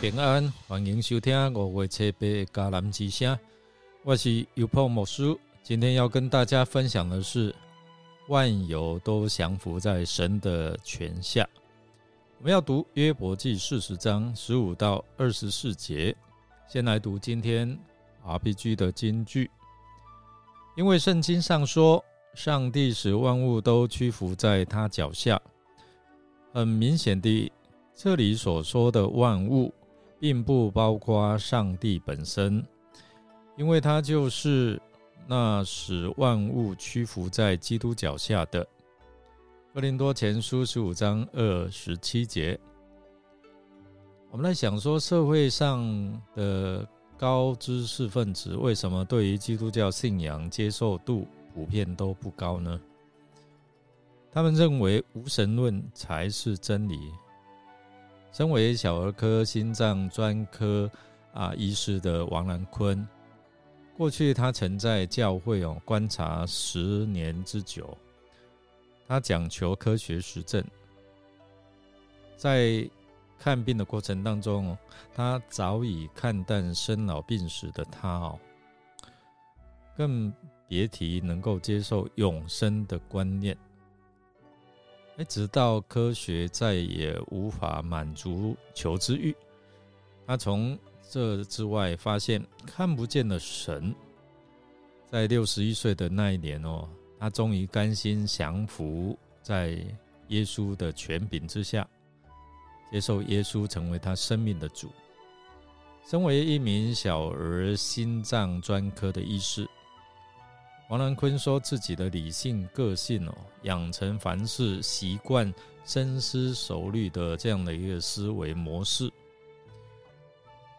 平安，欢迎收听五月七八的迦南之声。我是尤破牧师，今天要跟大家分享的是万有都降服在神的权下。我们要读约伯记四十章十五到二十四节。先来读今天 RPG 的金句，因为圣经上说，上帝使万物都屈服在他脚下。很明显的。这里所说的万物，并不包括上帝本身，因为他就是那使万物屈服在基督脚下的。哥林多前书十五章二十七节，我们来想说，社会上的高知识分子为什么对于基督教信仰接受度普遍都不高呢？他们认为无神论才是真理。身为小儿科心脏专科啊医师的王兰坤，过去他曾在教会哦观察十年之久，他讲求科学实证，在看病的过程当中，他早已看淡生老病死的他哦，更别提能够接受永生的观念。哎，直到科学再也无法满足求知欲，他从这之外发现看不见的神。在六十一岁的那一年哦，他终于甘心降服在耶稣的权柄之下，接受耶稣成为他生命的主。身为一名小儿心脏专科的医师。王兰坤说自己的理性个性哦，养成凡事习惯深思熟虑的这样的一个思维模式。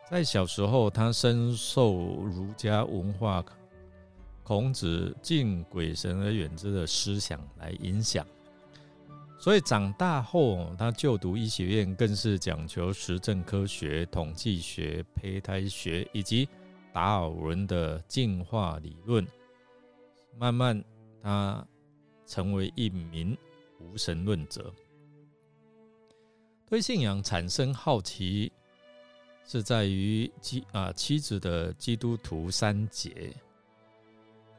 在小时候，他深受儒家文化、孔子敬鬼神而远之的思想来影响，所以长大后，他就读医学院，更是讲求实证科学、统计学、胚胎学以及达尔文的进化理论。慢慢，他成为一名无神论者。对信仰产生好奇，是在于基啊妻子的基督徒三杰。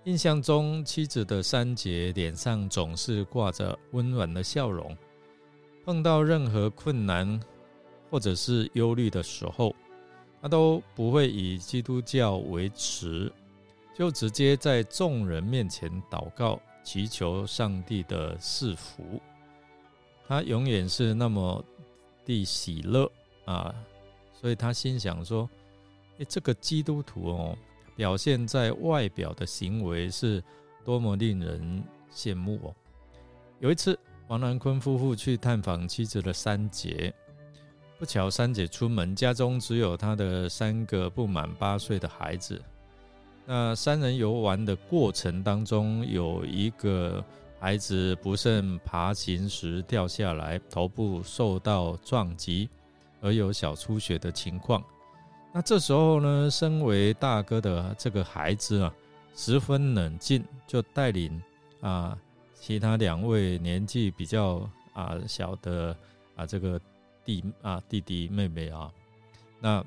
印象中，妻子的三杰脸上总是挂着温暖的笑容。碰到任何困难或者是忧虑的时候，他都不会以基督教为耻。就直接在众人面前祷告，祈求上帝的赐福。他永远是那么的喜乐啊，所以他心想说：“诶，这个基督徒哦，表现在外表的行为是多么令人羡慕哦。”有一次，王南坤夫妇去探访妻子的三姐，不巧三姐出门，家中只有他的三个不满八岁的孩子。那三人游玩的过程当中，有一个孩子不慎爬行时掉下来，头部受到撞击，而有小出血的情况。那这时候呢，身为大哥的这个孩子啊，十分冷静，就带领啊其他两位年纪比较啊小的啊这个弟啊弟弟妹妹啊，那。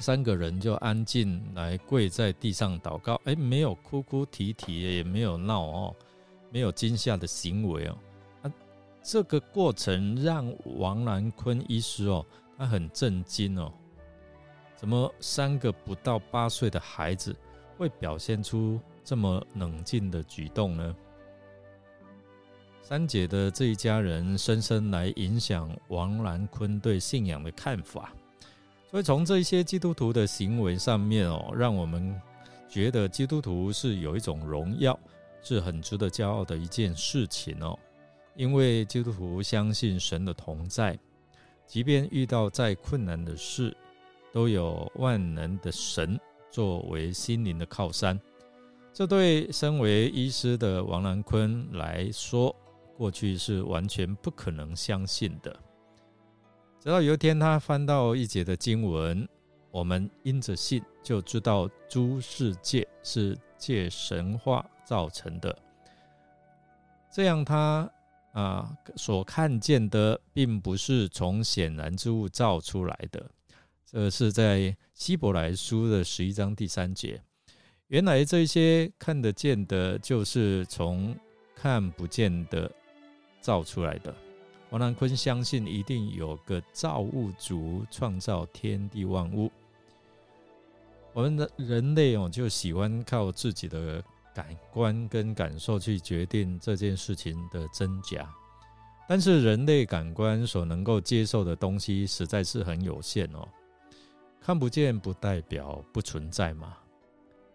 三个人就安静来跪在地上祷告，哎，没有哭哭啼啼，也没有闹哦，没有惊吓的行为哦。啊，这个过程让王兰坤医师哦，他很震惊哦。怎么三个不到八岁的孩子会表现出这么冷静的举动呢？三姐的这一家人深深来影响王兰坤对信仰的看法。所以从这些基督徒的行为上面哦，让我们觉得基督徒是有一种荣耀，是很值得骄傲的一件事情哦。因为基督徒相信神的同在，即便遇到再困难的事，都有万能的神作为心灵的靠山。这对身为医师的王兰坤来说，过去是完全不可能相信的。直到有一天，他翻到一节的经文，我们因着信就知道诸世界是借神话造成的。这样，他啊所看见的，并不是从显然之物造出来的，这是在希伯来书的十一章第三节。原来这些看得见的，就是从看不见的造出来的。王南坤相信，一定有个造物主创造天地万物。我们的人类哦，就喜欢靠自己的感官跟感受去决定这件事情的真假。但是人类感官所能够接受的东西，实在是很有限哦。看不见不代表不存在嘛。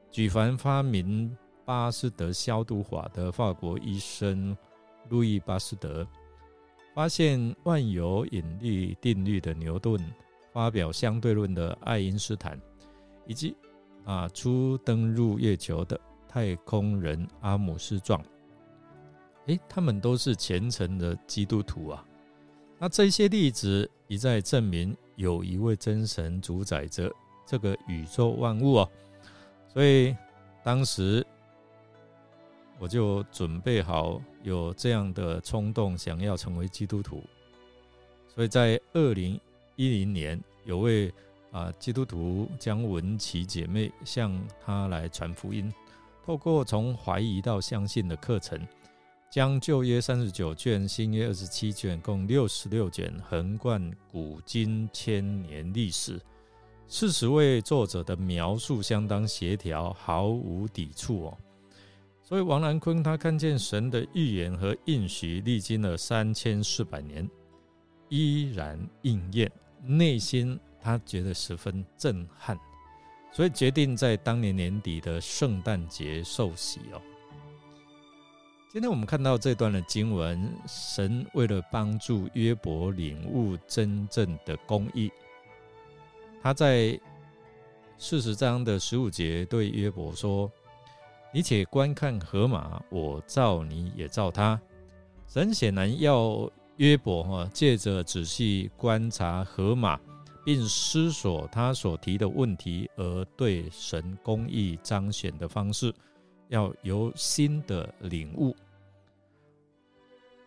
举凡发明巴斯德消毒法的法国医生路易巴斯德，发现万有引力定律的牛顿，发表相对论的爱因斯坦，以及啊初登入月球的太空人阿姆斯壮，诶，他们都是虔诚的基督徒啊。那这些例子一再证明，有一位真神主宰着这个宇宙万物哦。所以当时我就准备好有这样的冲动，想要成为基督徒。所以在二零一零年，有位啊基督徒江文琪姐妹向他来传福音，透过从怀疑到相信的课程，将旧约三十九卷、新约二十七卷，共六十六卷，横贯古今千年历史。四十位作者的描述相当协调，毫无抵触哦。所以王兰坤他看见神的预言和应许，历经了三千四百年，依然应验，内心他觉得十分震撼，所以决定在当年年底的圣诞节受洗哦。今天我们看到这段的经文，神为了帮助约伯领悟真正的公义。他在四十章的十五节对约伯说：“你且观看河马，我造你也造他。”神显然要约伯哈借着仔细观察河马，并思索他所提的问题，而对神公义彰显的方式，要有新的领悟。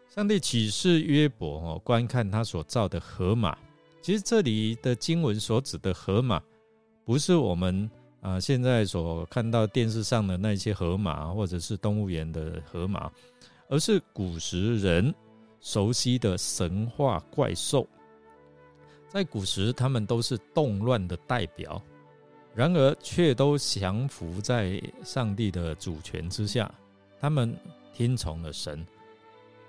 上帝启示约伯哈观看他所造的河马。其实这里的经文所指的河马，不是我们啊现在所看到电视上的那些河马，或者是动物园的河马，而是古时人熟悉的神话怪兽。在古时，他们都是动乱的代表，然而却都降服在上帝的主权之下。他们听从了神，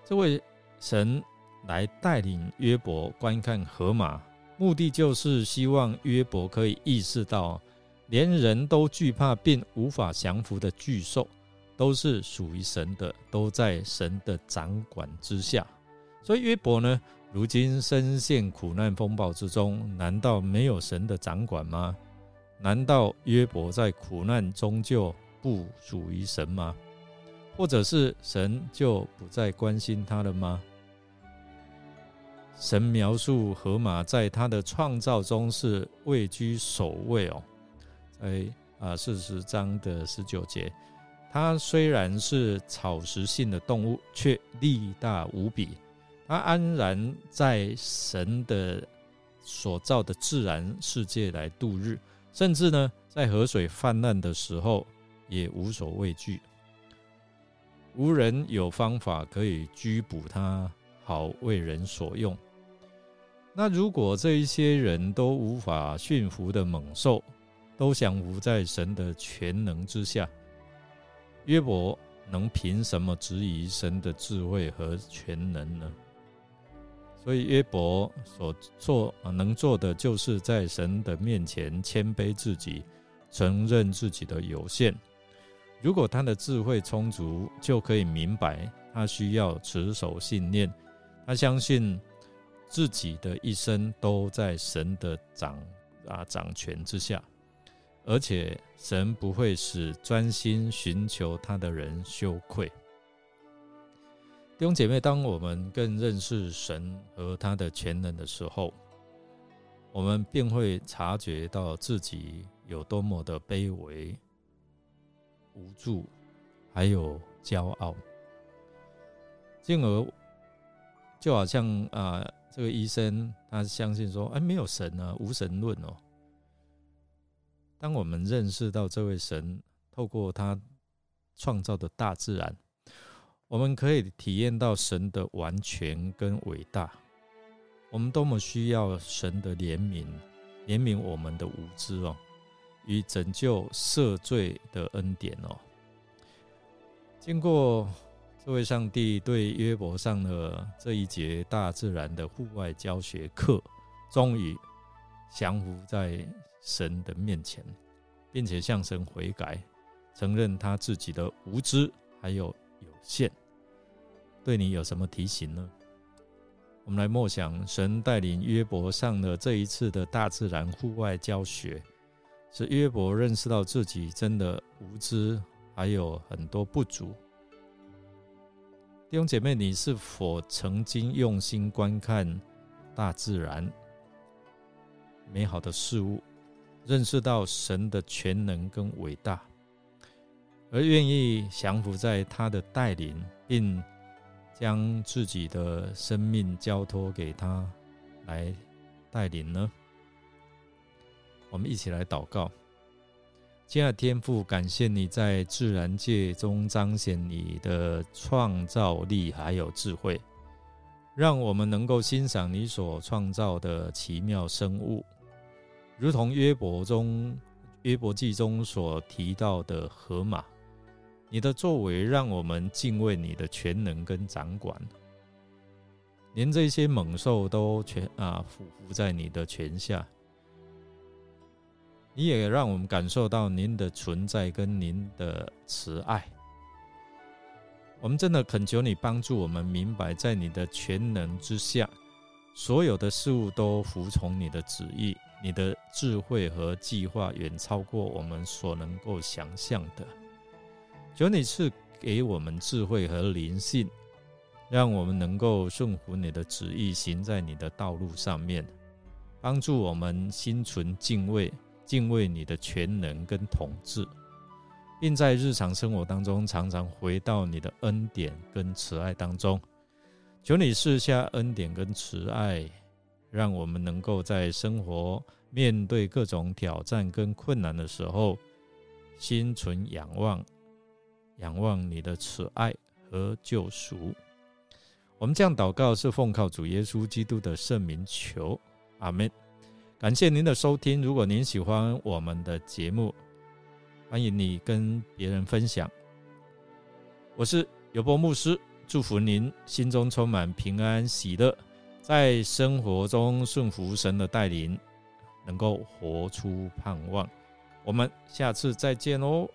这位神。来带领约伯观看河马，目的就是希望约伯可以意识到，连人都惧怕并无法降服的巨兽，都是属于神的，都在神的掌管之下。所以约伯呢，如今深陷苦难风暴之中，难道没有神的掌管吗？难道约伯在苦难中就不属于神吗？或者是神就不再关心他了吗？神描述河马在他的创造中是位居首位哦，哎啊四十章的十九节，它虽然是草食性的动物，却力大无比。它安然在神的所造的自然世界来度日，甚至呢，在河水泛滥的时候也无所畏惧，无人有方法可以拘捕它，好为人所用。那如果这一些人都无法驯服的猛兽，都降服在神的全能之下，约伯能凭什么质疑神的智慧和全能呢？所以约伯所做啊能做的，就是在神的面前谦卑自己，承认自己的有限。如果他的智慧充足，就可以明白他需要持守信念，他相信。自己的一生都在神的掌啊掌权之下，而且神不会使专心寻求他的人羞愧。弟兄姐妹，当我们更认识神和他的全能的时候，我们便会察觉到自己有多么的卑微、无助，还有骄傲，进而就好像啊。这个医生他相信说：“哎，没有神啊，无神论哦，当我们认识到这位神透过他创造的大自然，我们可以体验到神的完全跟伟大。我们多么需要神的怜悯，怜悯我们的无知哦，与拯救赦罪的恩典哦。经过这位上帝对约伯上的这一节大自然的户外教学课，终于降服在神的面前，并且向神悔改，承认他自己的无知还有有限。对你有什么提醒呢？我们来默想，神带领约伯上了这一次的大自然户外教学，使约伯认识到自己真的无知，还有很多不足。弟兄姐妹，你是否曾经用心观看大自然美好的事物，认识到神的全能跟伟大，而愿意降服在他的带领，并？将自己的生命交托给他来带领呢？我们一起来祷告。亲爱的天父，感谢你在自然界中彰显你的创造力还有智慧，让我们能够欣赏你所创造的奇妙生物，如同约伯中约伯记中所提到的河马。你的作为让我们敬畏你的全能跟掌管，连这些猛兽都全啊俯伏在你的权下。你也让我们感受到您的存在跟您的慈爱。我们真的恳求你帮助我们明白，在你的全能之下，所有的事物都服从你的旨意。你的智慧和计划远超过我们所能够想象的。求你赐给我们智慧和灵性，让我们能够顺服你的旨意，行在你的道路上面，帮助我们心存敬畏，敬畏你的全能跟统治，并在日常生活当中常常回到你的恩典跟慈爱当中。求你赐下恩典跟慈爱，让我们能够在生活面对各种挑战跟困难的时候，心存仰望。仰望你的慈爱和救赎，我们这样祷告是奉靠主耶稣基督的圣名求，阿门。感谢您的收听，如果您喜欢我们的节目，欢迎你跟别人分享。我是尤波牧师，祝福您心中充满平安喜乐，在生活中顺服神的带领，能够活出盼望。我们下次再见哦。